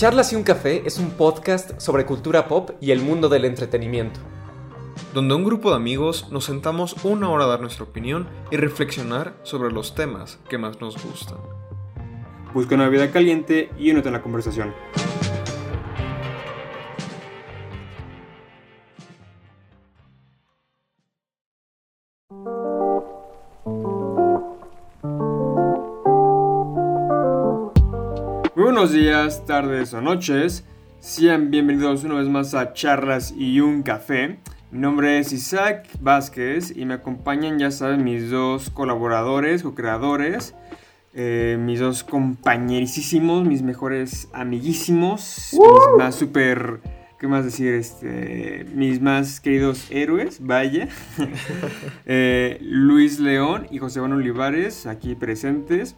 Charlas y un café es un podcast sobre cultura pop y el mundo del entretenimiento. Donde un grupo de amigos nos sentamos una hora a dar nuestra opinión y reflexionar sobre los temas que más nos gustan. Busca una vida caliente y únete en la conversación. Muy buenos días, tardes o noches. Sean bienvenidos una vez más a Charlas y un Café. Mi nombre es Isaac Vázquez y me acompañan, ya saben, mis dos colaboradores o creadores, eh, mis dos compañerísimos, mis mejores amiguísimos, mis más super, ¿qué más decir? Este, mis más queridos héroes, vaya. Eh, Luis León y José Juan Olivares, aquí presentes.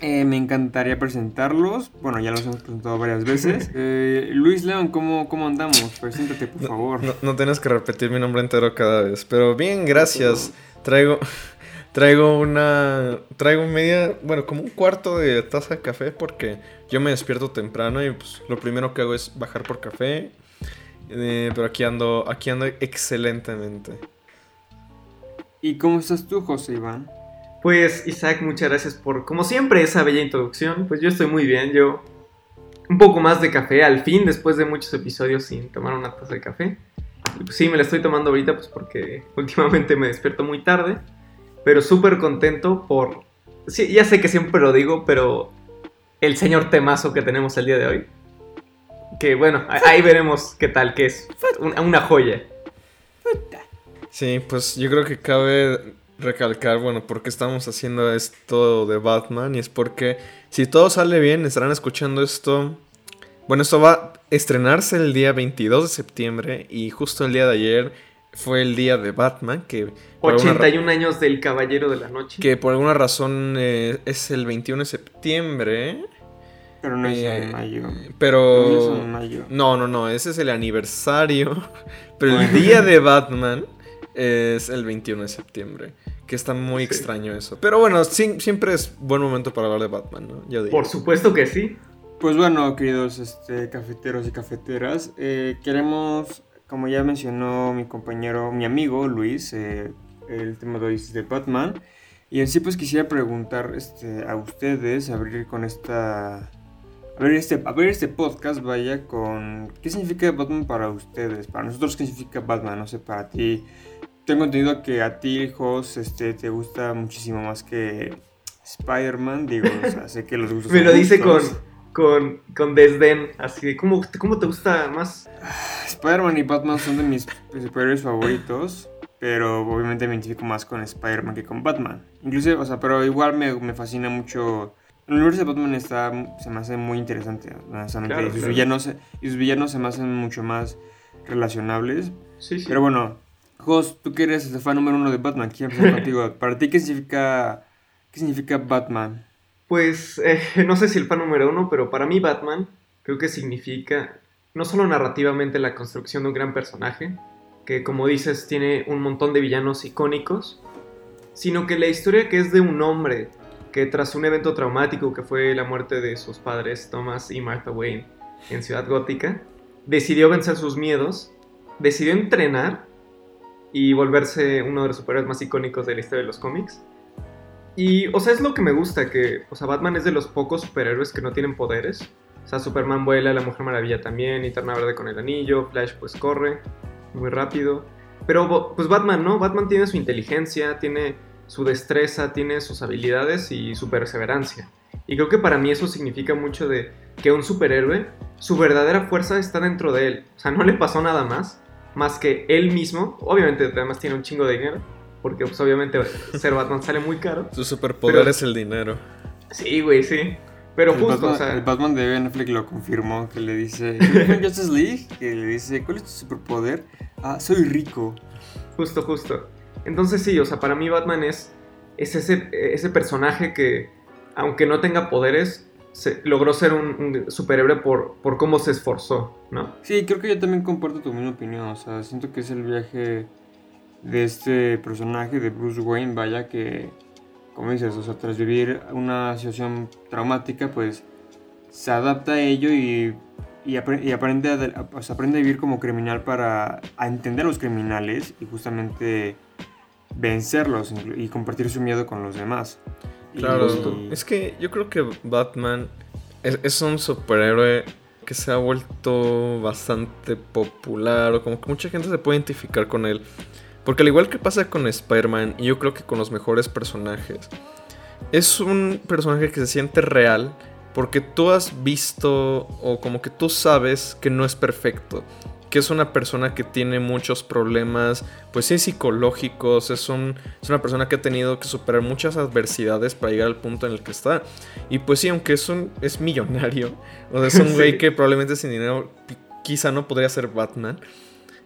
Eh, me encantaría presentarlos. Bueno, ya los hemos presentado varias veces. Eh, Luis León, ¿cómo, ¿cómo andamos? Preséntate, por favor. No, no tienes que repetir mi nombre entero cada vez. Pero bien, gracias. Traigo, traigo una, traigo media, bueno, como un cuarto de taza de café porque yo me despierto temprano y pues lo primero que hago es bajar por café. Eh, pero aquí ando, aquí ando excelentemente. ¿Y cómo estás tú, José Iván? Pues Isaac, muchas gracias por, como siempre, esa bella introducción. Pues yo estoy muy bien, yo un poco más de café al fin, después de muchos episodios sin tomar una taza de café. Pues sí, me la estoy tomando ahorita pues porque últimamente me despierto muy tarde, pero súper contento por... Sí, ya sé que siempre lo digo, pero el señor temazo que tenemos el día de hoy. Que bueno, ahí veremos qué tal, que es una joya. Sí, pues yo creo que cabe recalcar, bueno, por qué estamos haciendo esto de Batman. Y es porque si todo sale bien, estarán escuchando esto. Bueno, esto va a estrenarse el día 22 de septiembre. Y justo el día de ayer fue el día de Batman. Que por alguna ra- 81 años del Caballero de la Noche. que por alguna razón eh, es el 21 de septiembre. Pero no es Eh, en mayo. No es Pero. en mayo. No, no, no, ese es el aniversario. Pero el día de Batman es el 21 de septiembre. Que está muy Sí. extraño eso. Pero bueno, sí- siempre es buen momento para hablar de Batman, ¿no? Yo digo. Por supuesto que sí. Pues bueno, queridos este, cafeteros y cafeteras, eh, queremos, como ya mencionó mi compañero, mi amigo Luis, eh, el tema de hoy es de Batman. Y en sí pues quisiera preguntar este, a ustedes, abrir con esta... Abrir este, abrir este podcast, vaya, con... ¿Qué significa Batman para ustedes? Para nosotros, ¿qué significa Batman? No sé, para ti. Tengo entendido que a ti, Jos, este, te gusta muchísimo más que Spider-Man. Digo, o sea, sé que los gustos Me lo dice con, con, con desdén. Así de, ¿cómo, ¿cómo te gusta más? Spider-Man y Batman son de mis superhéroes favoritos, pero obviamente me identifico más con Spider-Man que con Batman. Inclusive, o sea, pero igual me, me fascina mucho... El universo de Batman está, se me hace muy interesante, honestamente. Claro, y, sus claro. Villanos, y sus villanos se me hacen mucho más relacionables. Sí, sí. Pero bueno, Jos, tú que eres el fan número uno de Batman, quiero empezar contigo. Para ti, ¿qué significa, qué significa Batman? Pues eh, no sé si el fan número uno, pero para mí Batman creo que significa no solo narrativamente la construcción de un gran personaje, que como dices tiene un montón de villanos icónicos, sino que la historia que es de un hombre que tras un evento traumático que fue la muerte de sus padres Thomas y Martha Wayne en Ciudad Gótica, decidió vencer sus miedos, decidió entrenar y volverse uno de los superhéroes más icónicos de la historia de los cómics. Y, o sea, es lo que me gusta, que, o sea, Batman es de los pocos superhéroes que no tienen poderes. O sea, Superman vuela, la Mujer Maravilla también, Linterna Verde con el anillo, Flash pues corre muy rápido. Pero, pues Batman, ¿no? Batman tiene su inteligencia, tiene su destreza, tiene sus habilidades y su perseverancia. Y creo que para mí eso significa mucho de que un superhéroe, su verdadera fuerza está dentro de él. O sea, no le pasó nada más, más que él mismo. Obviamente, además tiene un chingo de dinero, porque pues obviamente ser Batman sale muy caro. Su superpoder Pero- es el dinero. Sí, güey, sí. Pero el, justo, Batman, o sea, el Batman de Ben Affleck lo confirmó, que le dice... Justice League, que le dice, ¿cuál es tu superpoder? Ah, soy rico. justo, justo. Entonces sí, o sea, para mí Batman es es ese, ese personaje que, aunque no tenga poderes, se, logró ser un, superhéroe por, por cómo se esforzó, ¿no? Sí, creo que yo también comparto tu misma opinión. O sea, siento que es el viaje de este personaje, de Bruce Wayne, vaya que, como dices, o sea, tras vivir una situación traumática, pues se adapta a ello y, y, aprende, a, aprende a vivir como criminal para entender a los criminales y justamente vencerlos y compartir su miedo con los demás. Claro, es que yo creo que Batman es, un superhéroe que se ha vuelto bastante popular o como que mucha gente se puede identificar con él. Porque al igual que pasa con Spider-Man, y yo creo que con los mejores personajes, es un personaje que se siente real porque tú has visto o como que tú sabes que no es perfecto que es una persona que tiene muchos problemas, pues sí, psicológicos, es, un, es una persona que ha tenido que superar muchas adversidades para llegar al punto en el que está. Y pues sí, aunque es, un, es millonario, o sea, es un güey que probablemente sin dinero quizá no podría ser Batman.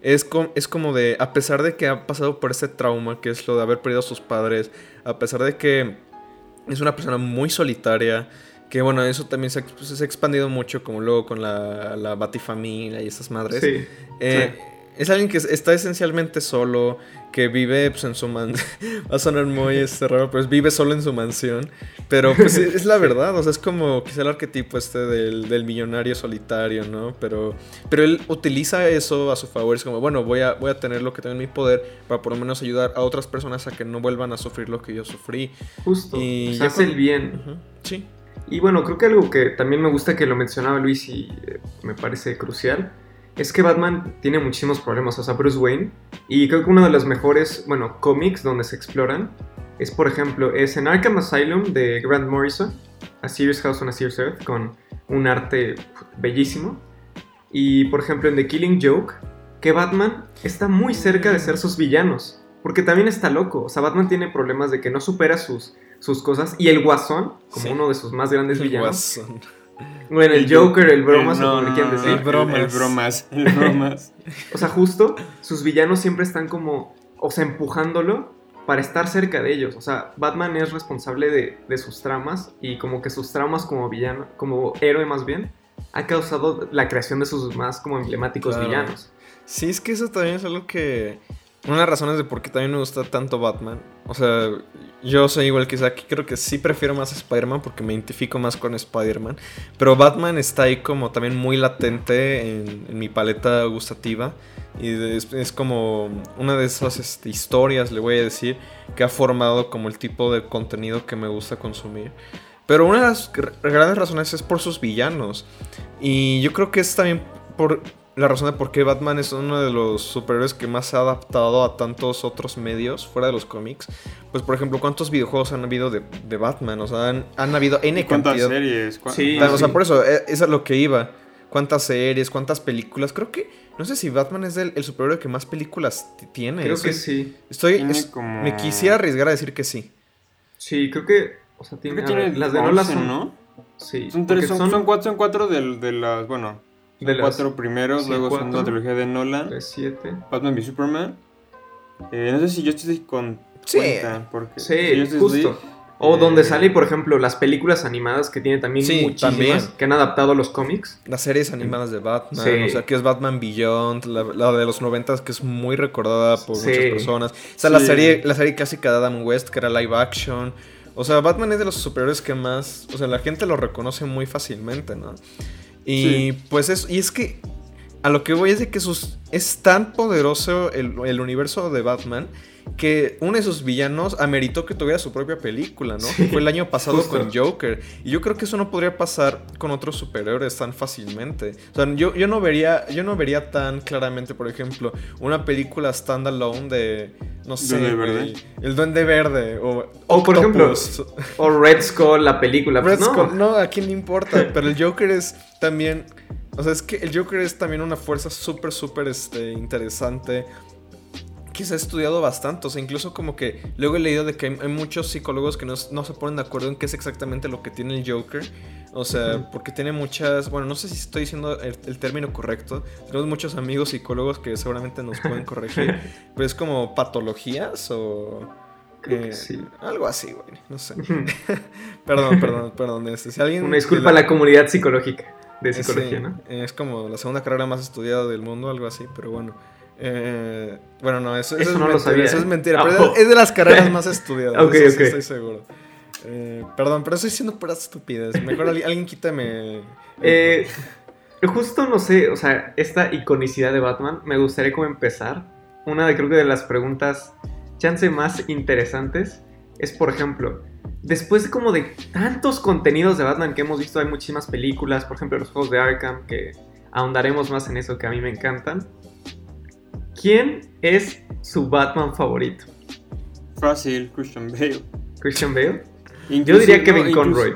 Es, es como de, a pesar de que ha pasado por ese trauma, que es lo de haber perdido a sus padres, a pesar de que es una persona muy solitaria, que bueno, eso también se, ha expandido mucho, como luego con la, la Batifamilia y esas madres. Eh, sí, Es alguien que está esencialmente solo, que vive pues, en su mansión. Va a sonar muy este, raro, pero vive solo en su mansión. Pero pues es la verdad, o sea, es como quizá el arquetipo este del, del, millonario solitario, ¿no? Pero, pero él utiliza eso a su favor. Es como, bueno, voy a, voy a tener lo que tengo en mi poder para por lo menos ayudar a otras personas a que no vuelvan a sufrir lo que yo sufrí. Justo. Y hace el bien. Sí. Y bueno, creo que algo que también me gusta que lo mencionaba Luis y eh, me parece crucial es que Batman tiene muchísimos problemas, o sea, Bruce Wayne. Y creo que uno de los mejores, bueno, cómics donde se exploran es, por ejemplo, es en Arkham Asylum de Grant Morrison, A Serious House on a Serious Earth, con un arte bellísimo. Y, por ejemplo, en The Killing Joke, que Batman está muy cerca de ser sus villanos. Porque también está loco. O sea, Batman tiene problemas de que no supera sus sus cosas. Y el Guasón, como uno de sus más grandes villanos. Bueno, el, Joker, el Bromas, o como decir. El Bromas. El Bromas. o sea, justo, sus villanos siempre están como, o sea, empujándolo para estar cerca de ellos. O sea, Batman es responsable de, de sus tramas y como que sus tramas como villano, como héroe más bien, ha causado la creación de sus más como emblemáticos villanos. Sí, es que eso también es algo que... Una de las razones de por qué también me gusta tanto Batman. O sea, yo soy igual que Isaac, creo que sí prefiero más Spider-Man porque me identifico más con Spider-Man. Pero Batman está ahí como también muy latente en, mi paleta gustativa. Y es, como una de esas este, historias, le voy a decir, que ha formado como el tipo de contenido que me gusta consumir. Pero una de las grandes razones es por sus villanos. Y yo creo que es también por la razón de por qué Batman es uno de los superhéroes que más se ha adaptado a tantos otros medios fuera de los cómics. Pues, por ejemplo, ¿cuántos videojuegos han habido de, Batman? O sea, han, habido N ¿Cuántas series? sí, o sea, por eso, eso es lo que iba. ¿Cuántas series? ¿Cuántas películas? Creo que. No sé si Batman es el, superhéroe que más películas tiene. Creo que sí. Estoy. Me quisiera arriesgar a decir que sí. Sí, creo que. O sea, tiene. las de Nolan son. ¿no? Sí. Son, tres, son, son, cuatro, son cuatro de, de las. Bueno de los cuatro primeros, luego son la trilogía de Nolan. 3, 7. Batman v Superman. Eh, no sé si yo estoy con sí. porque sí, justo. O eh, donde sale, por ejemplo, las películas animadas que tiene también muchísimas que han adaptado a los cómics. Las series animadas de Batman, o sea, que es Batman Beyond, la, de los noventas que es muy recordada por muchas personas. O sea, la serie, la serie clásica de Adam West, que era live action. O sea, Batman es de los superhéroes que más, o sea, la gente lo reconoce muy fácilmente, ¿no? Y pues eso, y es que a lo que voy es de que sus, es tan poderoso el, universo de Batman que uno de sus villanos ameritó que tuviera su propia película, ¿no? Fue el año pasado con Joker. Y yo creo que eso no podría pasar con otros superhéroes tan fácilmente. O sea, yo, yo, no vería, yo no vería tan claramente, por ejemplo, una película standalone de, no sé, Verde? el Duende Verde. O, o por ejemplo, o Red Skull, la película. Red pues, Skull, no, a quién le importa. pero el Joker es también... O sea, es que el Joker es también una fuerza súper, súper este, interesante que se ha estudiado bastante. O sea, incluso como que luego he leído de que hay, muchos psicólogos que no, se ponen de acuerdo en qué es exactamente lo que tiene el Joker. O sea, porque tiene muchas. Bueno, no sé si estoy diciendo el, término correcto. Tenemos muchos amigos psicólogos que seguramente nos pueden corregir. pero es como patologías o. Eh, sí. Algo así, güey. No sé. perdón, perdón, perdón. Este, si alguien Una disculpa a la comunidad psicológica de psicología, ¿no? Es como la segunda carrera más estudiada del mundo, algo así, pero bueno. Eh, bueno, no, eso, eso, es, mentira, sabía, eso es mentira. pero oh. es de las carreras más estudiadas. ok, ok. estoy seguro. Eh, perdón, pero estoy diciendo puras estupidez. Mejor alguien quítame. Eh, justo no sé, o sea, esta iconicidad de Batman, me gustaría como empezar. Una de creo que de las preguntas chance más interesantes es, por ejemplo, después como de tantos contenidos de Batman que hemos visto, hay muchísimas películas, por ejemplo, los juegos de Arkham, que ahondaremos más en eso que a mí me encantan. ¿Quién es su Batman favorito? Fácil, Christian Bale. ¿Christian Bale? Yo diría Kevin Conroy.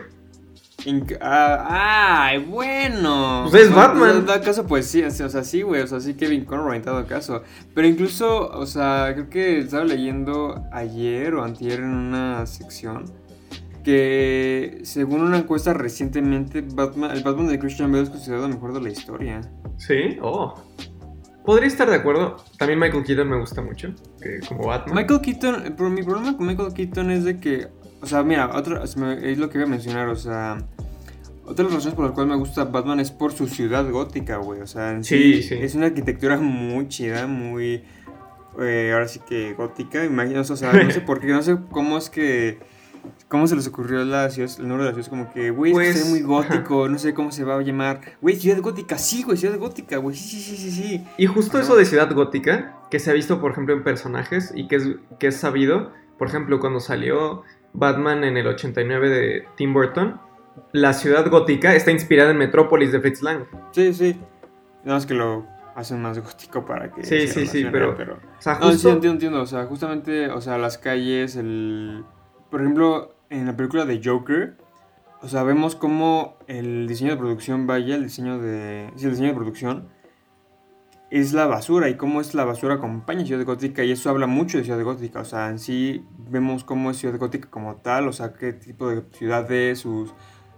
Ah, ay, bueno. Pues es Batman. En dado caso, pues sí, o sea, sí, güey, o sea, sí Kevin Conroy en todo caso. Pero incluso, o sea, creo que estaba leyendo ayer o antier en una sección que según una encuesta recientemente, Batman, el Batman de Christian Bale es considerado el mejor de la historia. ¿Sí? Oh. Podría estar de acuerdo. También Michael Keaton me gusta mucho, como Batman. Michael Keaton, pero mi problema con Michael Keaton es de que, o sea, mira, otro, es lo que iba a mencionar, o sea, otra de las razones por las cuales me gusta Batman es por su ciudad gótica, güey, o sea, en sí, sí, es una arquitectura muy chida, muy, eh, ahora sí que gótica, imagino, o sea, no sé por qué, no sé cómo es que ¿Cómo se les ocurrió la ciudad, el nombre de la ciudad? Es como que, güey, pues, es muy gótico, no sé cómo se va a llamar. Güey, ciudad gótica, sí, güey, ciudad gótica, güey, sí, sí, sí, sí. Y justo eso de ciudad gótica, que se ha visto, por ejemplo, en personajes y que es, que es sabido, por ejemplo, cuando salió Batman en el 89 de Tim Burton, la ciudad gótica está inspirada en Metrópolis de Fritz Lang. Sí, sí. Nada más que lo hacen más gótico para que... Sí, sí, sí, pero... pero... O sea, justo... No, entiendo, entiendo, o sea, justamente, o sea, las calles, el por ejemplo, en la película de Joker, o sea, vemos cómo el diseño de producción, vaya, el diseño de. Sí, el diseño de producción es la basura y cómo es la basura acompaña a Ciudad Gótica y eso habla mucho de Ciudad Gótica, o sea, en sí vemos cómo es Ciudad Gótica como tal, o sea, qué tipo de ciudad es, sus,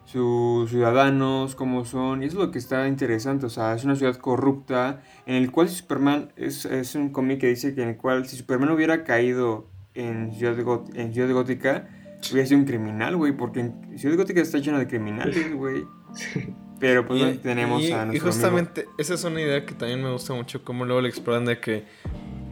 sus ciudadanos, cómo son, y eso es lo que está interesante, o sea, es una ciudad corrupta en el cual Superman es, es un cómic que dice que en el cual si Superman hubiera caído en Ciudad, en Ciudad Gótica, hubiera sido un criminal, güey, porque en Ciudad Gótica está llena de criminales, güey. Pero pues tenemos a nuestro Y justamente esa es una idea que también me gusta mucho, como luego le exploran de que,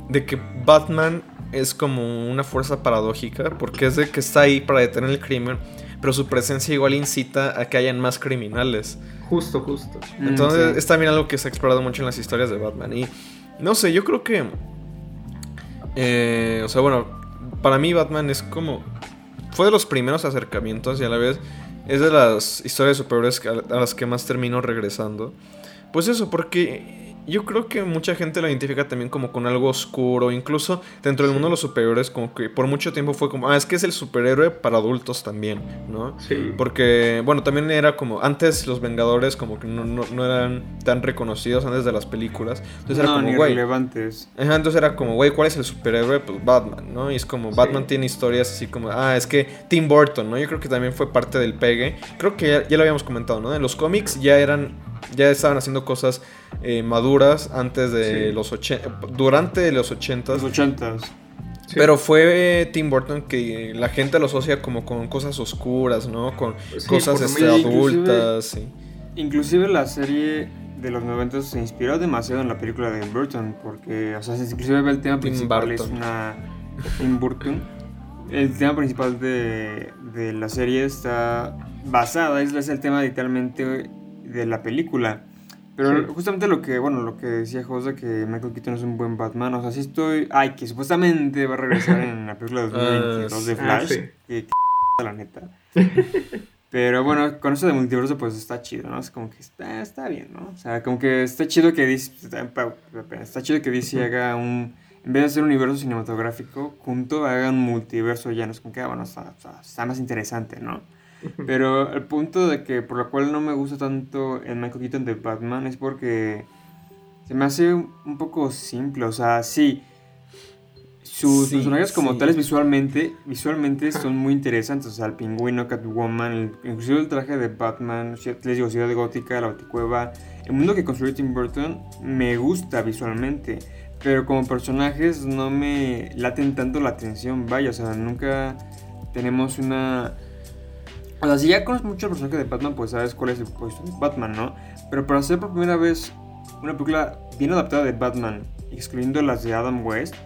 de que Batman es como una fuerza paradójica, porque es de que está ahí para detener el crimen, pero su presencia igual incita a que hayan más criminales. Justo, justo. Entonces es también algo que se ha explorado mucho en las historias de Batman. Y no sé, yo creo que... Eh, o sea, bueno, para mí Batman es como... Fue de los primeros acercamientos y a la vez es de las historias superiores a las que más termino regresando. Pues eso, porque yo creo que mucha gente lo identifica también como con algo oscuro, incluso dentro del mundo de los superhéroes, como que por mucho tiempo fue como, ah, es que es el superhéroe para adultos también, ¿no? Sí. Porque, bueno, también era como, antes los Vengadores como que no, no, eran tan reconocidos antes de las películas. Entonces era como, güey. relevantes. entonces era como, güey, ¿cuál es el superhéroe? Pues Batman, ¿no? Y es como, Batman tiene historias así como, ah, es que Tim Burton, ¿no? Yo creo que también fue parte del pegue. Creo que ya, ya lo habíamos comentado, ¿no? En los cómics ya eran ya estaban haciendo cosas eh, maduras antes de los 80, durante los 80. Los 80. Pero fue Tim Burton que la gente lo asocia como con cosas oscuras, ¿no? Con cosas este, adultas. Inclusive, la serie de los 90 se inspiró demasiado en la película de Tim Burton, porque, o sea, inclusive el tema principal es una... Tim Burton. El tema principal de, de la serie está basada, es, es el tema literalmente de la película. Pero justamente lo que, bueno, lo que decía José, que Michael Keaton es un buen Batman, o sea, sí estoy... Ay, que supuestamente va a regresar en la película de 2022 de ah, Flash, que, la neta. Pero bueno, con eso de multiverso pues está chido, ¿no? Es como que está, está bien, ¿no? O sea, como que está chido que DC, está chido que DC haga un, en vez de hacer un universo cinematográfico junto, haga un multiverso ya, ¿no? Es como que, ah, bueno, está, está más interesante, ¿no? Pero el punto de que por lo cual no me gusta tanto el Michael Keaton de Batman es porque se me hace un poco simple. O sea, sí, sus personajes como tales visualmente, visualmente son muy interesantes. O sea, el pingüino, Catwoman, inclusive el traje de Batman, les digo, Ciudad Gótica, la Baticueva. El mundo que construyó Tim Burton me gusta visualmente. pero como personajes no me laten tanto la atención, vaya, o sea, nunca tenemos una... O sea, si ya conoces mucho el personaje de Batman, pues sabes cuál es el puesto de Batman, ¿no? Pero para hacer por primera vez una película bien adaptada de Batman, excluyendo las de Adam West,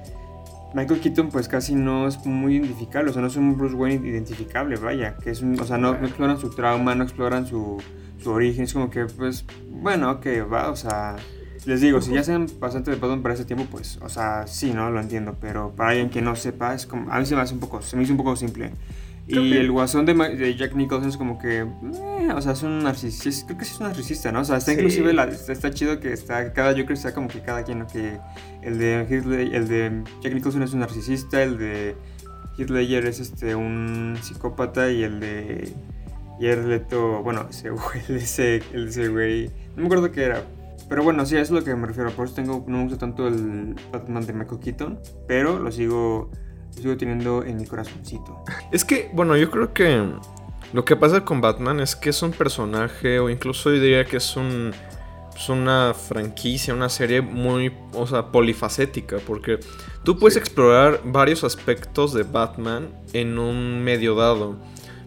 Michael Keaton pues casi no es muy identificable, o sea, no es un Bruce Wayne identificable, vaya, que es un, o sea, no, exploran su trauma, no exploran su, su origen, es como que pues, bueno, que va, o sea, les digo, si ya sean bastante de Batman para ese tiempo, pues, o sea, sí, ¿no? Lo entiendo, pero para alguien que no sepa, es como, a mí se me hace un poco, se me hizo un poco simple. Y el guasón de, Jack Nicholson es como que, eh, o sea, es un narcisista, creo que sí es un narcisista, ¿no? O sea, está inclusive, está, chido que está, cada Joker está como que cada quien. Que el de el de Jack Nicholson es un narcisista, el de Heath Ledger es este, un psicópata y el de Jared Leto, bueno, ese güey, ese, ese güey, no me acuerdo qué era, pero bueno, sí, eso es lo que me refiero. Por eso tengo, no me gusta tanto el Batman de Michael Keaton, pero lo sigo, lo sigo teniendo en mi corazoncito. Es que, bueno, yo creo que lo que pasa con Batman es que es un personaje, o incluso yo diría que es un es una franquicia, una serie muy, o sea, polifacética, porque tú puedes explorar varios aspectos de Batman en un medio dado.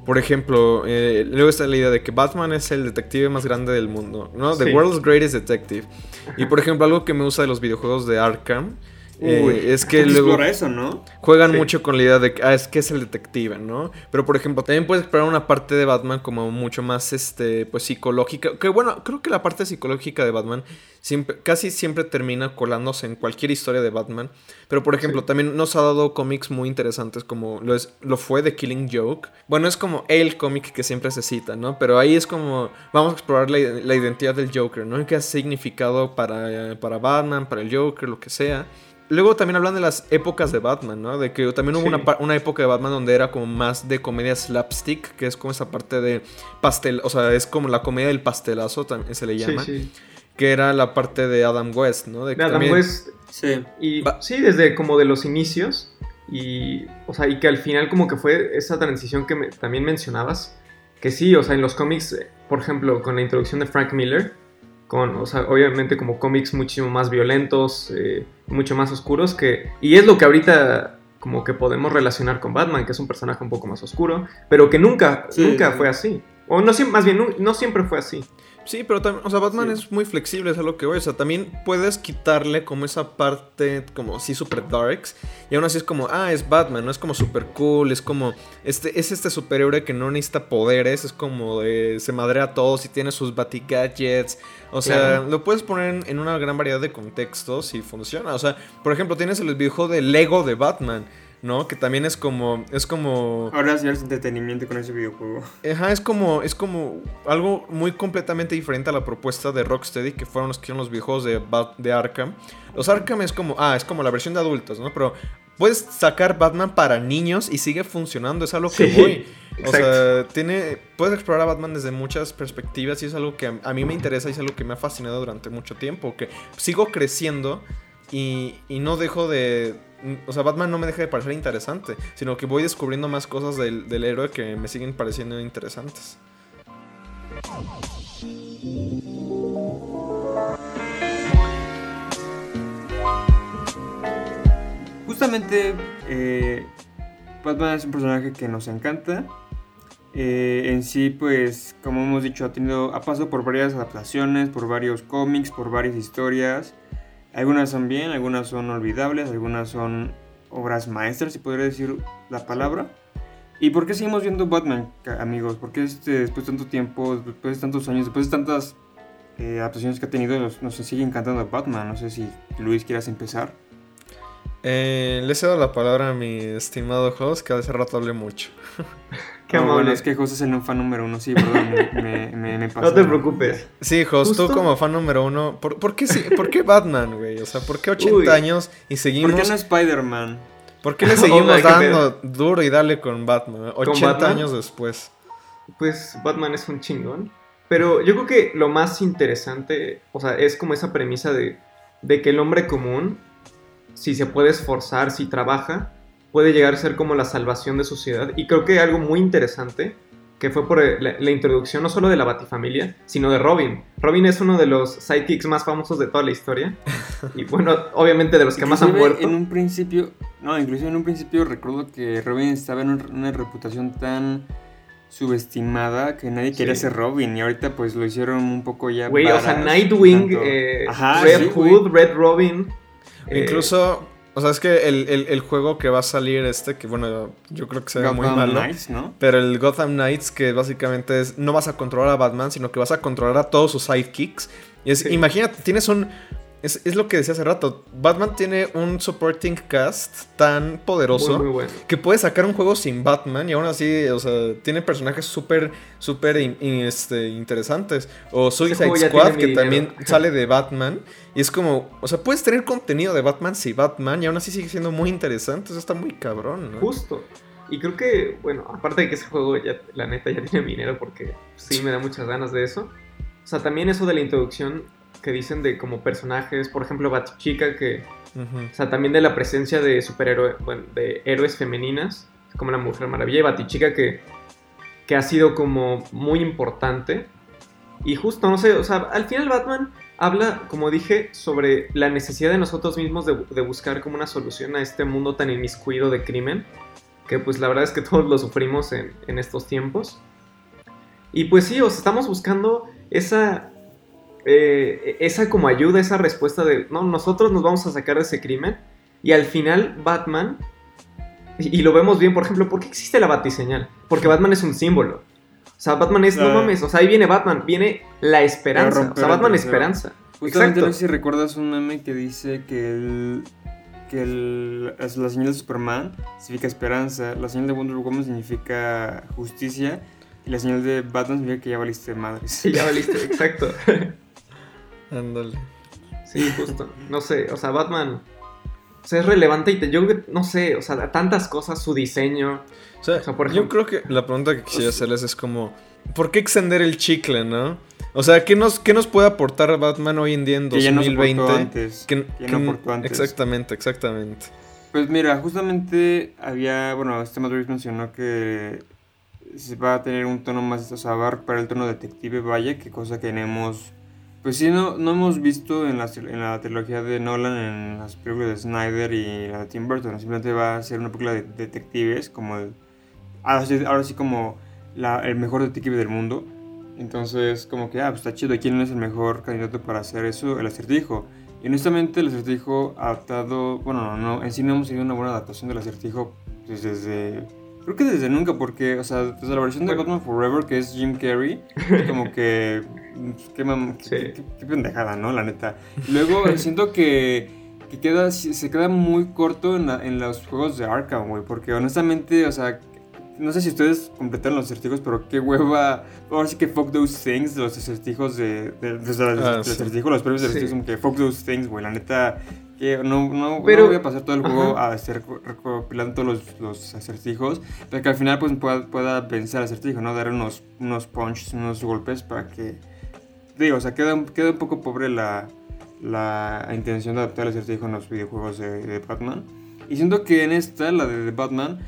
Por ejemplo, eh, luego está la idea de que Batman es el detective más grande del mundo, ¿no? The World's Greatest Detective. Y por ejemplo, algo que me gusta de los videojuegos de Arkham eh, es que luego eso, ¿no? juegan mucho con la idea de que ah, es que es el detective, ¿no? Pero por ejemplo, también puedes explorar una parte de Batman como mucho más este pues psicológica, que bueno, creo que la parte psicológica de Batman siempre, casi siempre termina colándose en cualquier historia de Batman, pero por ejemplo, también nos ha dado cómics muy interesantes como lo es lo fue de Killing Joke. Bueno, es como el cómic que siempre se cita, ¿no? Pero ahí es como vamos a explorar la, la identidad del Joker, ¿no? ¿Qué ha significado para para Batman, para el Joker, lo que sea? Luego también hablan de las épocas de Batman, ¿no? De que también hubo una, época de Batman donde era como más de comedia slapstick, que es como esa parte de pastel, o sea, es como la comedia del pastelazo, también se le llama. Sí, Que era la parte de Adam West, ¿no? De, Adam West. Sí. Y, sí, desde como de los inicios. Y, o sea, y que al final como que fue esa transición que también mencionabas. Que sí, o sea, en los cómics, por ejemplo, con la introducción de Frank Miller, con, o sea, obviamente como cómics muchísimo más violentos, eh, mucho más oscuros, que, y es lo que ahorita como que podemos relacionar con Batman, que es un personaje un poco más oscuro, pero que nunca, nunca fue así. O no, más bien, no siempre fue así. Sí, pero también, o sea, Batman es muy flexible, es a lo que voy. O sea, también puedes quitarle como esa parte, como así super darks. Y aún así es como, ah, es Batman, no es como super cool, es como, este, es este superhéroe que no necesita poderes, es como de, se madrea a todos y tiene sus batigadgets. O sea, lo puedes poner en, una gran variedad de contextos y funciona. O sea, por ejemplo, tienes el videojuego de Lego de Batman. ¿No? Que también es como, es como... Ahora sí es entretenimiento con ese videojuego. Ajá, es como, es como algo muy completamente diferente a la propuesta de Rocksteady, que fueron los que hicieron los videojuegos de, de Arkham. Los Arkham es como, ah, es como la versión de adultos, ¿no? Pero puedes sacar Batman para niños y sigue funcionando, es algo que voy. O sea, tiene, puedes explorar a Batman desde muchas perspectivas y es algo que a, mí me interesa y es algo que me ha fascinado durante mucho tiempo, que sigo creciendo y, y no dejo de, o sea, Batman no me deja de parecer interesante, sino que voy descubriendo más cosas del, héroe que me siguen pareciendo interesantes. Justamente, eh, Batman es un personaje que nos encanta. Eh, en sí, pues, como hemos dicho, ha tenido, ha pasado por varias adaptaciones, por varios cómics, por varias historias. Algunas son bien, algunas son olvidables, algunas son obras maestras, si podría decir la palabra. ¿Y por qué seguimos viendo Batman, amigos? ¿Por qué este, después de tanto tiempo, después de tantos años, después de tantas eh, adaptaciones que ha tenido, nos, nos, sigue encantando Batman? No sé si Luis quieras empezar. Eh, le cedo la palabra a mi estimado host, que hace rato hablé mucho. Qué bueno, es que Host es el fan número uno, sí, perdón, me, me, No te preocupes. Sí, Host, tú como fan número uno, ¿por, qué, ¿por qué Batman, güey? O sea, ¿por qué 80 años y seguimos... ¿Por qué no Spider-Man? ¿Por qué le seguimos dando duro y dale con Batman? 80 años después. Pues Batman es un chingón. Pero yo creo que lo más interesante, o sea, es como esa premisa de, de que el hombre común, si se puede esforzar, si trabaja, puede llegar a ser como la salvación de su ciudad. Y creo que algo muy interesante que fue por la, la, introducción no solo de la Batifamilia, sino de Robin. Robin es uno de los sidekicks más famosos de toda la historia. Y bueno, obviamente de los que más han muerto. En un principio, no, incluso en un principio recuerdo que Robin estaba en una reputación tan subestimada que nadie quería ser Robin y ahorita pues lo hicieron un poco ya Güey, o sea, Nightwing, eh, Red Hood, Red Robin. Incluso, o sea, es que el, juego que va a salir este, que bueno, yo creo que se ve muy malo. Knights, ¿no? Pero el Gotham Knights, que básicamente es, no vas a controlar a Batman, sino que vas a controlar a todos sus sidekicks. Y es, imagínate, tienes un, es, lo que decía hace rato. Batman tiene un supporting cast tan poderoso que puede sacar un juego sin Batman y aún así, o sea, tiene personajes súper, súper este, interesantes. O Suicide Squad, que también sale de Batman. Y es como, o sea, puedes tener contenido de Batman sin Batman y aún así sigue siendo muy interesante. Eso está muy cabrón, ¿no? Justo. Y creo que, bueno, aparte de que ese juego ya, la neta, ya tiene dinero porque sí me da muchas ganas de eso. O sea, también eso de la introducción que dicen de como personajes, por ejemplo, Batichica, que, o sea, también de la presencia de superhéroes, bueno, de héroes femeninas, como la Mujer Maravilla y Batichica, que, que ha sido como muy importante. Y justo, no sé, o sea, al final Batman habla, como dije, sobre la necesidad de nosotros mismos de, de buscar como una solución a este mundo tan inmiscuido de crimen, que pues la verdad es que todos lo sufrimos en, en estos tiempos. Y pues sí, os estamos buscando esa eh, esa como ayuda, esa respuesta de, no, nosotros nos vamos a sacar de ese crimen. Y al final Batman, y, lo vemos bien, por ejemplo, ¿por qué existe la batiseñal? Porque Batman es un símbolo. O sea, Batman es, no mames, o sea, ahí viene Batman, viene la esperanza. O sea, Batman es esperanza. Justamente no sé si recuerdas un meme que dice que el, que el, la señal de Superman significa esperanza, la señal de Wonder Woman significa justicia y la señal de Batman significa que ya valiste madre. Sí, ya valiste, exacto. Ándale. Sí, justo. No sé, o sea, Batman. O sea, es relevante y te, yo no sé, o sea, tantas cosas, su diseño. O sea, por ejemplo, yo creo que la pregunta que quisiera hacerles es como, ¿por qué extender el chicle, no? O sea, ¿qué nos, qué nos puede aportar Batman hoy en día en 2020? Que antes. Que, no aportó antes. Exactamente, exactamente. Pues mira, justamente había, bueno, este Madrid mencionó que se va a tener un tono más, o sea, va para el tono detective, vaya, que cosa que tenemos pues sí, no, no hemos visto en la, en la trilogía de Nolan, en las películas de Snyder y la de Tim Burton. Simplemente va a ser una película de detectives, como el, ahora, sí, como la, el mejor detective del mundo. Entonces, como que, ah, pues está chido. ¿Quién es el mejor candidato para hacer eso? El acertijo. Y honestamente, el acertijo adaptado, bueno, no, en sí no hemos tenido una buena adaptación del acertijo pues, desde Creo que desde nunca, porque, o sea, desde la versión de Batman Forever, que es Jim Carrey, como que. Qué, qué, pendejada, ¿no? La neta. Luego siento que, que queda, se queda muy corto en, en los juegos de Arkham, güey, porque honestamente, o sea, no sé si ustedes completaron los acertijos, pero qué hueva. Ahora sí que fuck those things, los acertijos de. de, de, ah, los acertijos, los premios de acertijos, como que fuck those things, güey. La neta, que no, no, pero, voy a pasar todo el juego a estar recopilando todos los, los, acertijos, para que al final pues pueda, pueda vencer al acertijo, ¿no? Dar unos, unos punches, unos golpes para que... Digo, o sea, queda, queda un poco pobre la, la intención de adaptar el acertijo en los videojuegos de, Batman. Y siento que en esta, la de, Batman,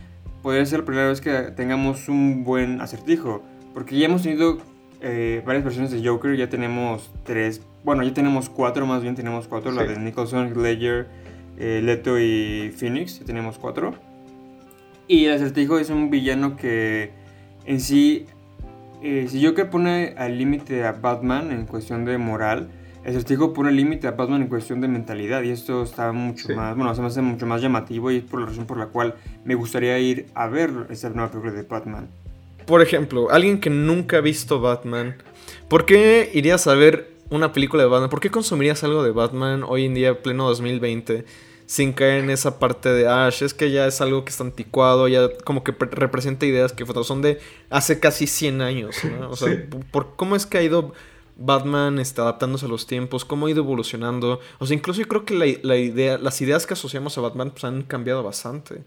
podría ser la primera vez que tengamos un buen acertijo. Porque ya hemos tenido eh, varias versiones de Joker, ya tenemos tres bueno, ya tenemos cuatro, más bien tenemos cuatro. La de Nicholson, Ledger, eh, Leto y Phoenix. Ya tenemos cuatro. Y el acertijo es un villano que en sí, eh, si Joker pone al límite a Batman en cuestión de moral, el acertijo pone al límite a Batman en cuestión de mentalidad. Y esto está mucho más, bueno, se me hace mucho más llamativo y es por la razón por la cual me gustaría ir a ver esta nueva película de Batman. Por ejemplo, alguien que nunca ha visto Batman, ¿por qué irías a ver una película de Batman, ¿por qué consumirías algo de Batman hoy en día, pleno 2020, sin caer en esa parte de Ash? Es que ya es algo que está anticuado, ya como que representa ideas que son de hace casi 100 años, ¿no? O sea, por, ¿cómo es que ha ido Batman está adaptándose a los tiempos, cómo ha ido evolucionando? O sea, incluso yo creo que la, idea, las ideas que asociamos a Batman pues, han cambiado bastante.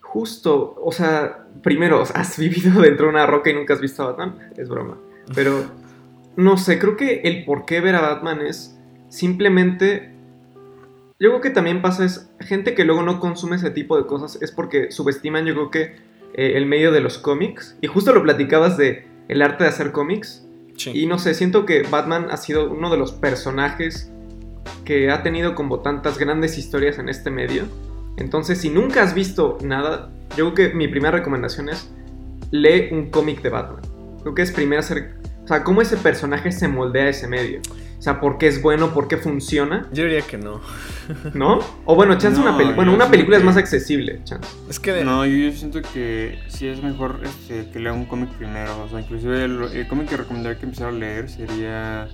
Justo, o sea, primero, has vivido dentro de una roca y nunca has visto a Batman, es broma. Pero no sé, creo que el por qué ver a Batman es simplemente... Yo creo que también pasa es gente que luego no consume ese tipo de cosas es porque subestiman yo creo que eh, el medio de los cómics. Y justo lo platicabas de el arte de hacer cómics. Y no sé, siento que Batman ha sido uno de los personajes que ha tenido como tantas grandes historias en este medio. Entonces, si nunca has visto nada, yo creo que mi primera recomendación es lee un cómic de Batman. Creo que es primero hacer, o sea, cómo ese personaje se moldea a ese medio. O sea, ¿por qué es bueno? ¿Por qué funciona? Yo diría que no. ¿No? O bueno, chance una película. Bueno, una película es más accesible, chance. Es que... No, yo, siento que sí es mejor este, que lea un cómic primero. O sea, inclusive el, cómic que recomendaría que empezara a leer sería...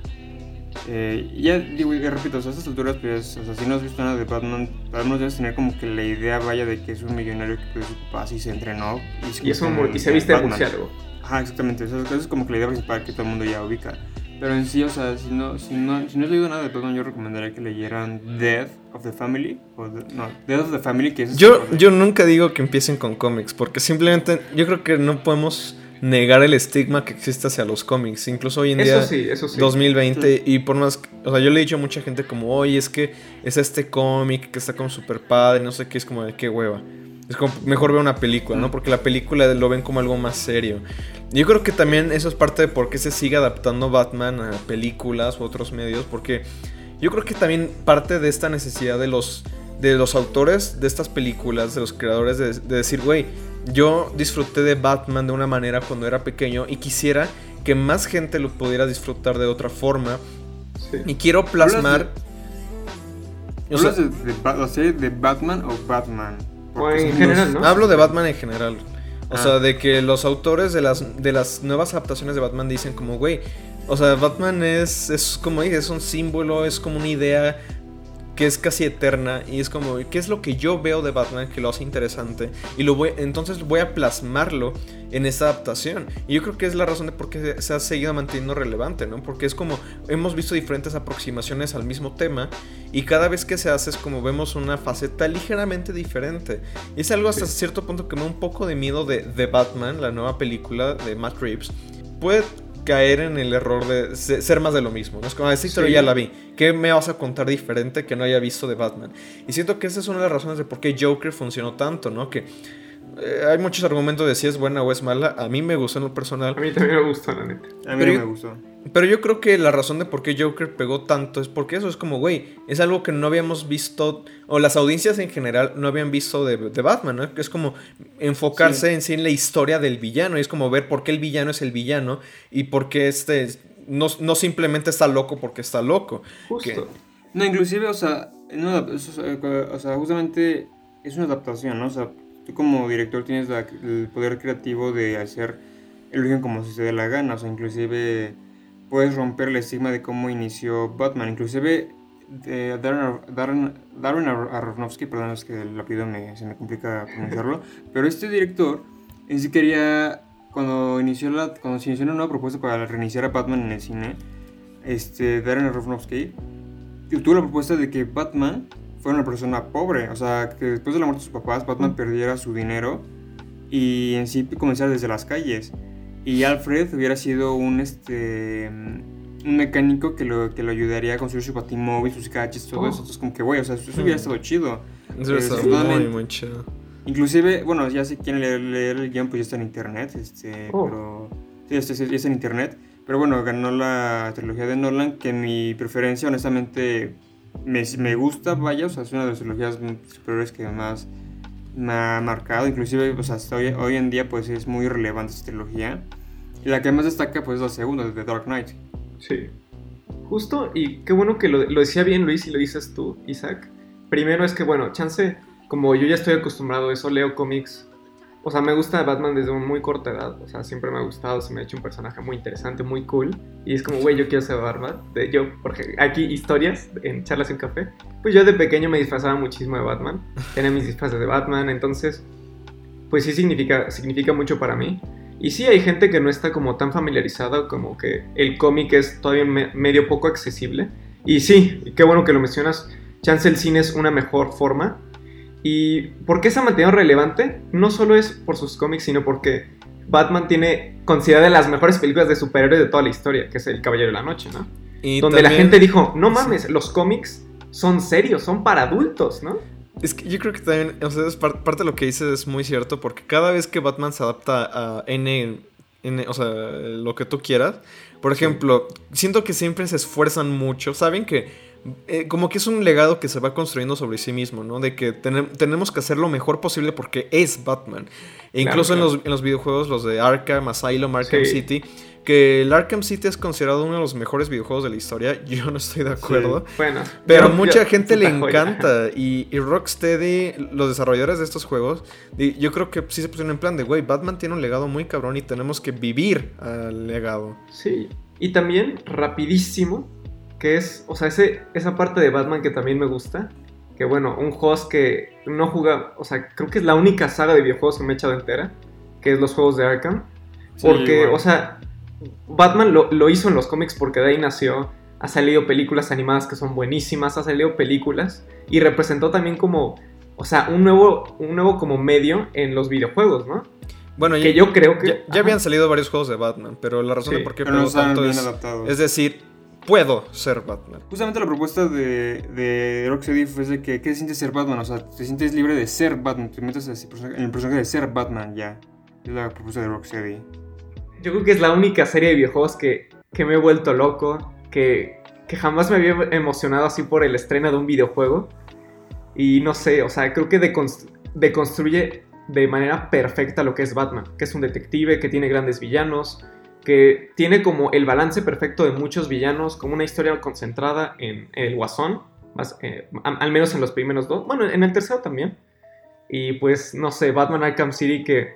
Eh, ya digo, y repito, a estas alturas, pues, o sea, si no has visto nada de Batman, al menos debes tener como que la idea vaya de que es un millonario que pues, su papá sí se entrenó. Y, es un, y se viste murciélago. Ajá, exactamente. Eso, eso es como que la idea principal que todo el mundo ya ubica. Pero en sí, o sea, si no, si no, si no has leído nada de Batman, yo recomendaría que leyeran Death of the Family. O no, Death of the Family, que es... Yo, yo nunca digo que empiecen con cómics, porque simplemente yo creo que no podemos negar el estigma que existe hacia los cómics. Incluso hoy en día, eso sí, eso sí. 2020, y por más... O sea, yo le he dicho a mucha gente como, oye, es que es este cómic que está como super padre, no sé qué, es como de qué hueva. Es como, mejor ver una película, ¿no? Porque la película lo ven como algo más serio. Yo creo que también eso es parte de por qué se sigue adaptando Batman a películas u otros medios, porque yo creo que también parte de esta necesidad de los, de los autores de estas películas, de los creadores, de, decir, güey, yo disfruté de Batman de una manera cuando era pequeño y quisiera que más gente lo pudiera disfrutar de otra forma. Y quiero plasmar... ¿Hablas de, de, de Batman o Batman? O en general, ¿no? Hablo de Batman en general. O sea, ah. de que los autores de las, de las nuevas adaptaciones de Batman dicen como, güey, o sea, Batman es, es como dije, es un símbolo, es como una idea que es casi eterna y es como, ¿qué es lo que yo veo de Batman que lo hace interesante? Y lo voy, entonces voy a plasmarlo en esta adaptación. Y yo creo que es la razón de por qué se ha seguido manteniendo relevante, ¿no? Porque es como, hemos visto diferentes aproximaciones al mismo tema y cada vez que se hace es como vemos una faceta ligeramente diferente. Y es algo hasta cierto punto que me da un poco de miedo de, de Batman, la nueva película de Matt Reeves. Puede caer en el error de ser más de lo mismo. ¿no? Es como, esta historia ya la vi. ¿Qué me vas a contar diferente que no haya visto de Batman? Y siento que esa es una de las razones de por qué Joker funcionó tanto, ¿no? Que eh, hay muchos argumentos de si es buena o es mala. A mí me gustó en lo personal. A mí también me gustó, la neta. A mí me gustó. Pero yo creo que la razón de por qué Joker pegó tanto es porque eso es como, güey, es algo que no habíamos visto, o las audiencias en general no habían visto de, Batman, ¿no? Es como enfocarse en sí en la historia del villano, y es como ver por qué el villano es el villano y por qué este no, simplemente está loco porque está loco. Justo. No, inclusive, o sea, o sea, justamente es una adaptación, ¿no? O sea, tú como director tienes el poder creativo de hacer el origen como si se dé la gana, o sea, inclusive puedes romper el estigma de cómo inició Batman. Inclusive eh, Darren, Darren, Aronofsky, perdón, es que el apellido me, se me complica pronunciarlo, pero este director en sí quería, cuando, inició la, cuando se inició una nueva propuesta para reiniciar a Batman en el cine, este, Darren Aronofsky tuvo la propuesta de que Batman fuera una persona pobre, o sea, que después de la muerte de sus papás, Batman perdiera su dinero y en sí comenzara desde las calles. Y Alfred hubiera sido un, este, un mecánico que lo, que lo ayudaría a construir su batimóvil, sus gadgets, todo eso. Entonces, como que, güey, o sea, eso, hubiera estado chido. Eso está muy, muy chido. Inclusive, bueno, ya si quieren leer, el guion, pues ya está en internet, este, oh. pero... Sí, este, ya está en internet. Pero bueno, ganó la trilogía de Nolan, que mi preferencia, honestamente, me, me gusta, vaya, o sea, es una de las trilogías superiores que más me ha marcado, inclusive sea, hasta hoy, hoy, en día pues es muy relevante esta trilogía. Y la que más destaca pues es la segunda, The Dark Knight. Sí. Justo, y qué bueno que lo, lo decía bien Luis y lo dices tú, Isaac. Primero es que, bueno, chance, como yo ya estoy acostumbrado a eso, leo cómics o sea, me gusta Batman desde muy corta edad. O sea, siempre me ha gustado, se me ha hecho un personaje muy interesante, muy cool. Y es como, güey, yo quiero ser Batman. De, yo, porque aquí historias en charlas en café. Pues yo de pequeño me disfrazaba muchísimo de Batman. Tenía mis disfraces de Batman. Entonces, pues sí significa, significa mucho para mí. Y sí hay gente que no está como tan familiarizada, como que el cómic es todavía medio poco accesible. Y sí, qué bueno que lo mencionas. Chance el cine es una mejor forma ¿Y por qué se ha mantenido relevante? No solo es por sus cómics, sino porque Batman tiene considerada de las mejores películas de superhéroes de toda la historia, que es El Caballero de la Noche, ¿no? Y Donde la gente dijo, no mames, los cómics son serios, son para adultos, ¿no? Es que yo creo que también, o sea, es parte de lo que dices es muy cierto, porque cada vez que Batman se adapta a N, N o sea, lo que tú quieras, por ejemplo, siento que siempre se esfuerzan mucho, saben que eh, como que es un legado que se va construyendo sobre sí mismo, ¿no? De que tenemos que hacer lo mejor posible porque es Batman. E incluso En, los, videojuegos, los de Arkham, Asylum, Arkham City, que el Arkham City es considerado uno de los mejores videojuegos de la historia, yo no estoy de acuerdo. Bueno, pero mucha gente le encanta. Y, y, Rocksteady, los desarrolladores de estos juegos, yo creo que sí se pusieron en plan de, güey, Batman tiene un legado muy cabrón y tenemos que vivir al legado. Sí. Y también, rapidísimo, que es, o sea, ese, esa parte de Batman que también me gusta. Que bueno, un host que no juega, o sea, creo que es la única saga de videojuegos que me he echado entera, que es los juegos de Arkham. Porque, o sea, Batman lo, hizo en los cómics porque de ahí nació. Ha salido películas animadas que son buenísimas, ha salido películas y representó también como, o sea, un nuevo, un nuevo como medio en los videojuegos, ¿no? Bueno, que yo creo que... Ya, habían salido varios juegos de Batman, pero la razón de por qué no tanto es, es decir, puedo ser Batman. Justamente la propuesta de, de Rocksteady fue de que, ¿qué se siente ser Batman? O sea, te sientes libre de ser Batman, te metes en el personaje de ser Batman ya. Es la propuesta de Rocksteady. Yo creo que es la única serie de videojuegos que, que me he vuelto loco, que, que jamás me había emocionado así por el estreno de un videojuego. Y no sé, o sea, creo que deconstruye de manera perfecta lo que es Batman, que es un detective, que tiene grandes villanos, que tiene como el balance perfecto de muchos villanos, como una historia concentrada en, el Guasón, más, eh, al menos en los primeros dos, bueno, en el tercero también. Y pues, no sé, Batman Arkham City, que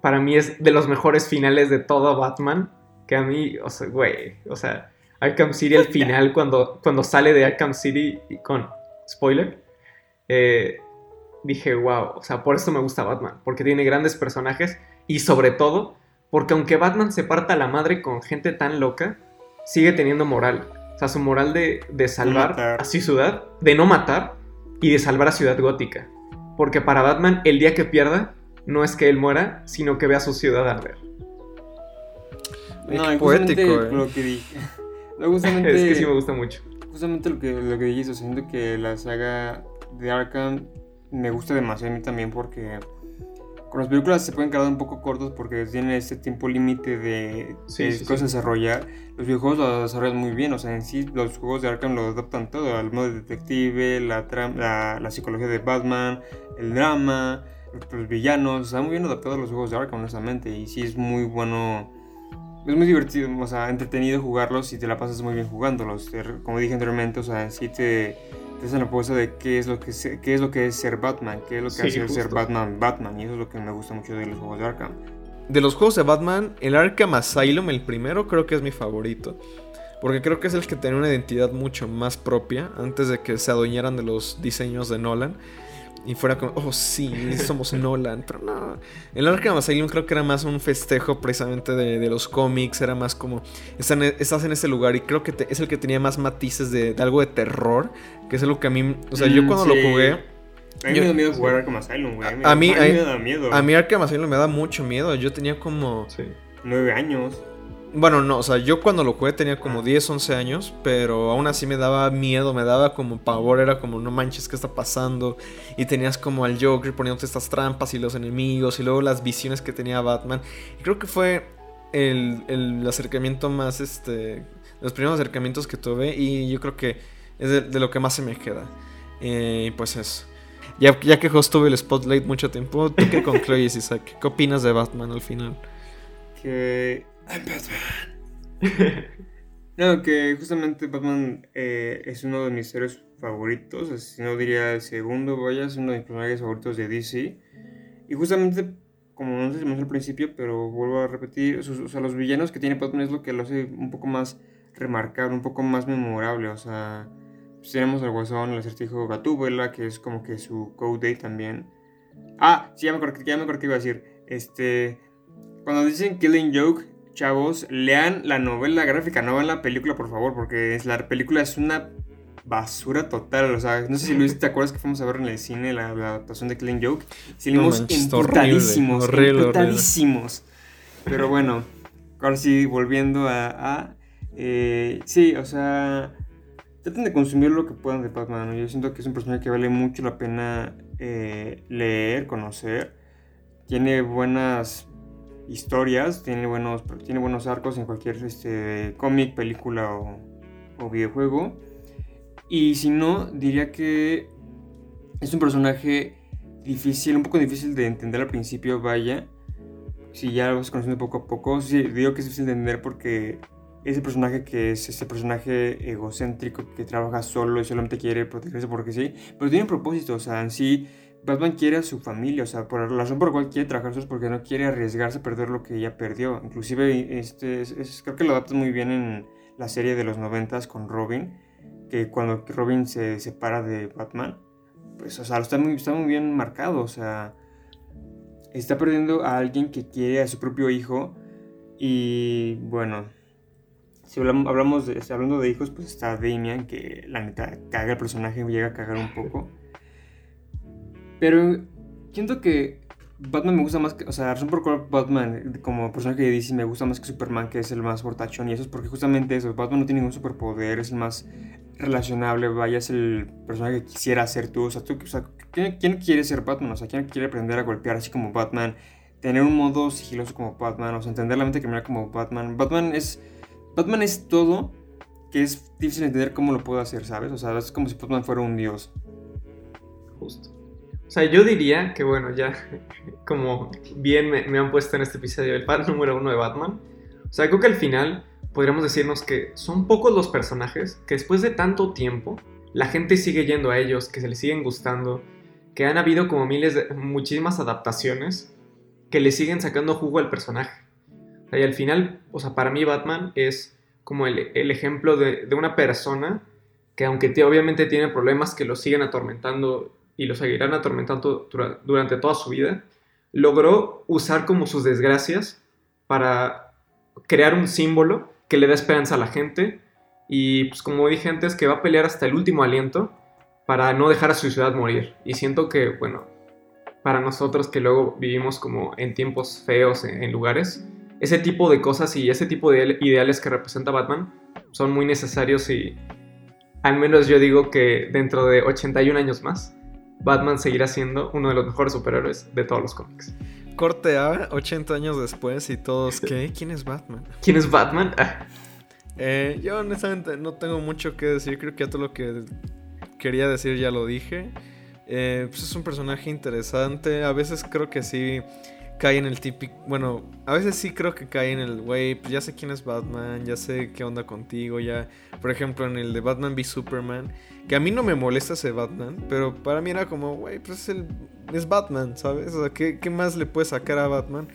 para mí es de los mejores finales de todo Batman, que a mí, o sea, güey, o sea, Arkham City, el final, cuando, cuando sale de Arkham City con, spoiler, eh, dije, wow, o sea, por esto me gusta Batman, porque tiene grandes personajes y sobre todo porque aunque Batman se parta la madre con gente tan loca, sigue teniendo moral. O sea, su moral de, salvar a su ciudad, de no matar y de salvar a Ciudad Gótica. Porque para Batman, el día que pierda, no es que él muera, sino que vea su ciudad arder. No, poético, eh. lo que dije. es que sí me gusta mucho. Justamente lo que, lo que dijiste, siento que la saga de Arkham me gusta demasiado a mí también porque con las películas se pueden quedar un poco cortos porque tienen este tiempo límite de, cosas a desarrollar. Los videojuegos lo desarrollan muy bien, o sea, en sí los juegos de Arkham lo adaptan todo, al modo de detective, la, la, la, psicología de Batman, el drama, los villanos, están muy bien adaptados los juegos de Arkham, honestamente, y sí es muy bueno, es muy divertido, o sea, entretenido jugarlos y te la pasas muy bien jugándolos. Como dije anteriormente, o sea, sí te es la propuesta de qué es lo que es, qué es lo que es ser Batman, qué es lo que hace ser Batman Batman y eso es lo que me gusta mucho de los juegos de Arkham. De los juegos de Batman, el Arkham Asylum, el primero, creo que es mi favorito. Porque creo que es el que tiene una identidad mucho más propia antes de que se adueñaran de los diseños de Nolan y fuera como, oh sí, somos Nolan, pero no. El Arkham Asylum creo que era más un festejo precisamente de, los cómics, era más como, estás en ese lugar y creo que es el que tenía más matices de, algo de terror, que es algo que a mí, o sea, yo mm, cuando lo jugué... A mí me da miedo jugar Arkham Asylum, güey. A, mí, me da miedo. A mí Arkham Asylum me da mucho miedo, yo tenía como... Nueve años. Bueno, no, o sea, yo cuando lo jugué tenía como 10, ah. 11 años, pero aún así me daba miedo, me daba como pavor, era como, no manches, ¿qué está pasando? Y tenías como al Joker poniéndote estas trampas y los enemigos, y luego las visiones que tenía Batman. Y creo que fue el, acercamiento más, este, los primeros acercamientos que tuve, y yo creo que es de, lo que más se me queda. Y pues eso. Ya, ya que Host tuve el spotlight mucho tiempo, ¿tú qué concluyes, Isaac? ¿Qué opinas de Batman al final? Que I'm Batman. no, que justamente Batman eh, es uno de mis héroes favoritos, si no diría el segundo, vaya, es uno de mis personajes favoritos de DC. Y justamente, como no me al principio, pero vuelvo a repetir, o sea, los villanos que tiene Batman es lo que lo hace un poco más remarcable, un poco más memorable, o sea, pues tenemos al Guasón, el acertijo Gatúbela, que es como que su code day también. Ah, sí, ya me acordé, ya me acordé que iba a decir, este, cuando dicen Killing Joke, chavos, lean la novela gráfica, no vean la película, por favor, porque es, la película es una basura total. O sea, no sé si Luis te acuerdas que fuimos a ver en el cine la, adaptación de Killing Joke. Salimos no emputadísimos. Pero bueno, ahora sí, volviendo a. a eh, sí, o sea. traten de consumir lo que puedan de Batman. Yo siento que es un personaje que vale mucho la pena eh, leer, conocer. Tiene buenas historias, tiene buenos, tiene buenos arcos en cualquier este, cómic, película o, o videojuego. Y si no, diría que es un personaje difícil, un poco difícil de entender al principio, vaya. Si ya lo vas conociendo poco a poco, sí, digo que es difícil de entender porque ese personaje que es ese personaje egocéntrico que trabaja solo y solamente quiere protegerse porque sí, pero tiene un propósito, o sea, en sí Batman quiere a su familia, o sea, por la razón por la cual quiere trabajar es porque no quiere arriesgarse a perder lo que ya perdió. Inclusive, este, es, creo que lo adapta muy bien en la serie de los noventas con Robin, que cuando Robin se separa de Batman, pues, o sea, está muy, está muy bien marcado, o sea, está perdiendo a alguien que quiere a su propio hijo y, bueno, si hablamos, de, hablando de hijos, pues está Damian, que la neta caga el personaje, llega a cagar un poco. Pero siento que Batman me gusta más que, o sea, razón por cual Batman como personaje de DC me gusta más que Superman, que es el más fortachón, y eso es porque justamente eso, Batman no tiene ningún superpoder, es el más relacionable, vaya, es el personaje que quisiera ser tú, o sea, tú, o sea, ¿quién, quiere ser Batman? O sea, ¿quién quiere aprender a golpear así como Batman? Tener un modo sigiloso como Batman, o sea, entender la mente criminal como Batman. Batman es, Batman es todo que es difícil entender cómo lo puedo hacer, ¿sabes? O sea, es como si Batman fuera un dios. Justo. O sea, yo diría que, bueno, ya como bien me, han puesto en este episodio el fan número uno de Batman. O sea, creo que al final podríamos decirnos que son pocos los personajes que después de tanto tiempo la gente sigue yendo a ellos, que se les siguen gustando, que han habido como miles de, muchísimas adaptaciones que le siguen sacando jugo al personaje. y al final, o sea, para mí Batman es como el, ejemplo de, de, una persona que aunque obviamente tiene problemas que lo siguen atormentando y lo seguirán atormentando durante toda su vida, logró usar como sus desgracias para crear un símbolo que le da esperanza a la gente. Y pues como dije antes que va a pelear hasta el último aliento para no dejar a su ciudad morir. Y siento que bueno para nosotros que luego vivimos como en tiempos feos en, lugares ese tipo de cosas y ese tipo de ideales que representa Batman son muy necesarios y al menos yo digo que dentro de 81 años más Batman seguirá siendo uno de los mejores superhéroes de todos los cómics. Corte A, 80 años después y todos, ¿qué? ¿Quién es Batman? ¿Quién es Batman? Eh, yo honestamente no tengo mucho que decir, creo que ya todo lo que quería decir ya lo dije. Eh, pues es un personaje interesante, a veces creo que sí cae en el típico. Bueno, a veces sí creo que cae en el, güey, pues ya sé quién es Batman, ya sé qué onda contigo, ya. Por ejemplo, en el de Batman v Superman, que a mí no me molesta ese Batman, pero para mí era como, güey, pues es, el, es Batman, ¿sabes? O sea, ¿qué, ¿qué más le puede sacar a Batman?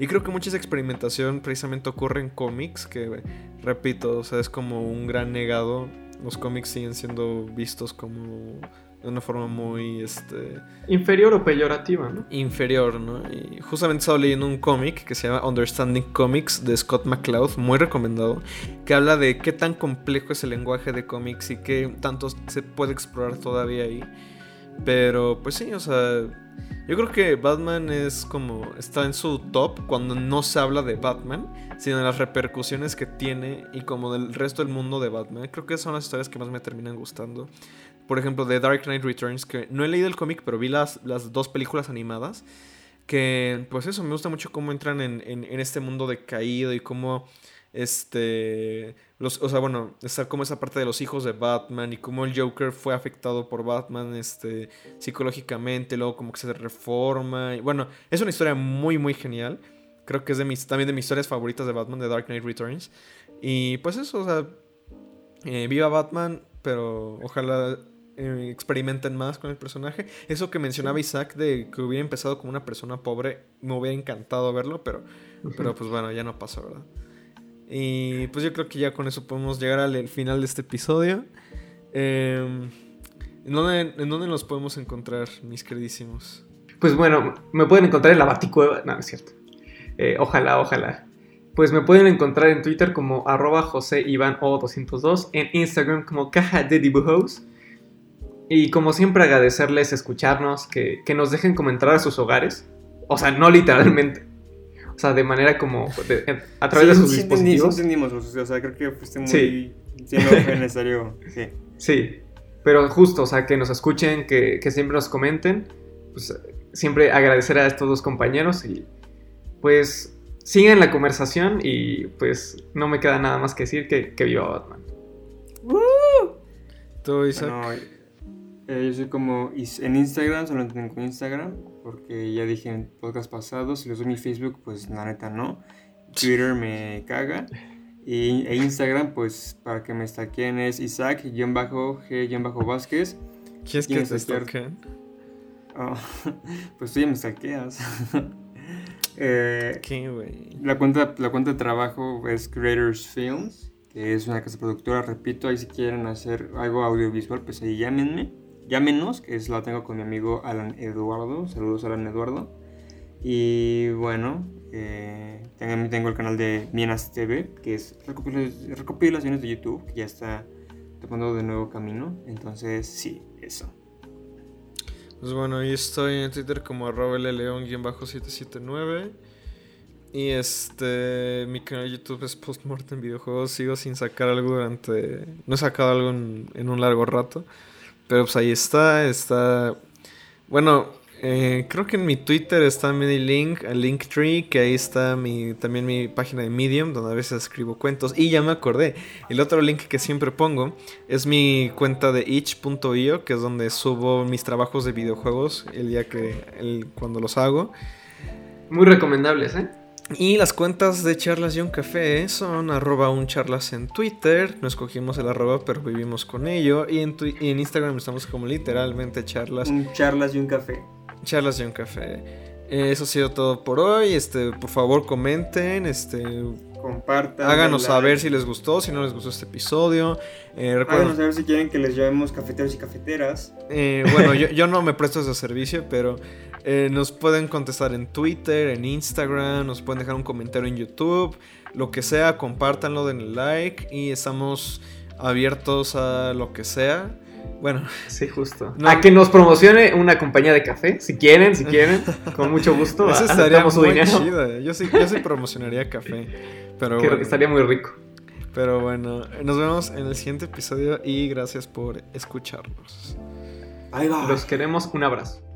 Y creo que mucha experimentación precisamente ocurre en cómics, que repito, o sea, es como un gran negado. Los cómics siguen siendo vistos como de una forma muy este inferior o peyorativa, ¿no? Inferior, ¿no? Y justamente estaba leyendo un cómic que se llama Understanding Comics de Scott McCloud, muy recomendado, que habla de qué tan complejo es el lenguaje de cómics y qué tanto se puede explorar todavía ahí. Pero pues sí, o sea, yo creo que Batman es como está en su top cuando no se habla de Batman, sino de las repercusiones que tiene y como del resto del mundo de Batman. Creo que son las historias que más me terminan gustando por ejemplo, de Dark Knight Returns, que no he leído el cómic, pero vi las, las dos películas animadas. Que, pues eso, me gusta mucho cómo entran en, en, este mundo decaído y cómo, este, los, o sea, bueno, está como esa parte de los hijos de Batman y cómo el Joker fue afectado por Batman, este, psicológicamente, luego como que se reforma. Y, bueno, es una historia muy, muy genial. Creo que es de mis, también de mis historias favoritas de Batman, de Dark Knight Returns. Y pues eso, o sea, eh, viva Batman, pero ojalá eh, experimenten más con el personaje. Eso que mencionaba Isaac de que hubiera empezado como una persona pobre, me hubiera encantado verlo, pero, pero pues bueno, ya no pasó, ¿verdad? Y pues yo creo que ya con eso podemos llegar al final de este episodio. Em, ¿en, dónde, ¿En dónde nos podemos encontrar, mis queridísimos? Pues bueno, me pueden encontrar en la Baticueva. No, es cierto. Eh, ojalá, ojalá. Pues me pueden encontrar en Twitter como arroba José Iván O202, en Instagram como caja de dibujos y como siempre agradecerles escucharnos, que, nos dejen comentar a sus hogares. O sea, no literalmente. O sea, de manera como a través de sus dispositivos. Sí, entendimos, o sea, creo que fuiste muy sí. siendo necesario. Sí. Sí, pero justo, o sea, que nos escuchen, que, que siempre nos comenten, pues siempre agradecer a estos dos compañeros y pues sigan la conversación y pues no me queda nada más que decir que, que viva Batman. ¿Tú, Isaac? Eh, yo soy como en Instagram, solo tengo Instagram, porque ya dije en podcast pasados, si les doy mi Facebook, pues la neta no. Twitter me caga. Y, e Instagram, pues para que me stalkeen es Isaac-G-Vázquez. ¿Quieres que te stalkeen? Oh, pues tú ya me stalkeas. eh, ¿Qué, güey? La cuenta, la cuenta de trabajo es Creators Films, que es una casa productora, repito, ahí si quieren hacer algo audiovisual, pues ahí llámenme. Llámenos, que es la tengo con mi amigo Alan Eduardo. Saludos, Alan Eduardo. Y bueno, eh, también tengo el canal de Mienas TV, que es recopilaciones de YouTube, que ya está tomando de nuevo camino. Entonces, sí, eso. Pues bueno, yo estoy en Twitter como arroba león-779. Y este, mi canal de YouTube es Postmortem Videojuegos. Sigo sin sacar algo durante... No he sacado algo en, un largo rato. Pero pues ahí está, está... Bueno, eh, creo que en mi Twitter está mi link, a Linktree, que ahí está mi, también mi página de Medium, donde a veces escribo cuentos. Y ya me acordé, el otro link que siempre pongo es mi cuenta de itch.io, que es donde subo mis trabajos de videojuegos el día que, el, cuando los hago. Muy recomendables, ¿eh? Y las cuentas de Charlas y un Café son arroba un charlas en Twitter. No escogimos el arroba, pero vivimos con ello. Y en, y en Instagram estamos como literalmente charlas. Un charlas y un café. Charlas y un café. Eso ha sido todo por hoy. Este, por favor, comenten, este, compartan. Háganos saber si les gustó, si no les gustó este episodio. Eh, Háganos saber si quieren que les llevemos cafeteros y cafeteras. Eh, bueno, yo, no me presto ese servicio, pero eh, nos pueden contestar en Twitter, en Instagram, nos pueden dejar un comentario en YouTube, lo que sea, compártanlo, denle like y estamos abiertos a lo que sea. Bueno. Sí, justo. A que nos promocione una compañía de café, si quieren, si quieren, con mucho gusto. Eso estaría muy chido. Yo sí, yo sí promocionaría café. Pero que estaría muy rico. Pero bueno, nos vemos en el siguiente episodio y gracias por escucharnos. Ahí va. Los queremos, un abrazo.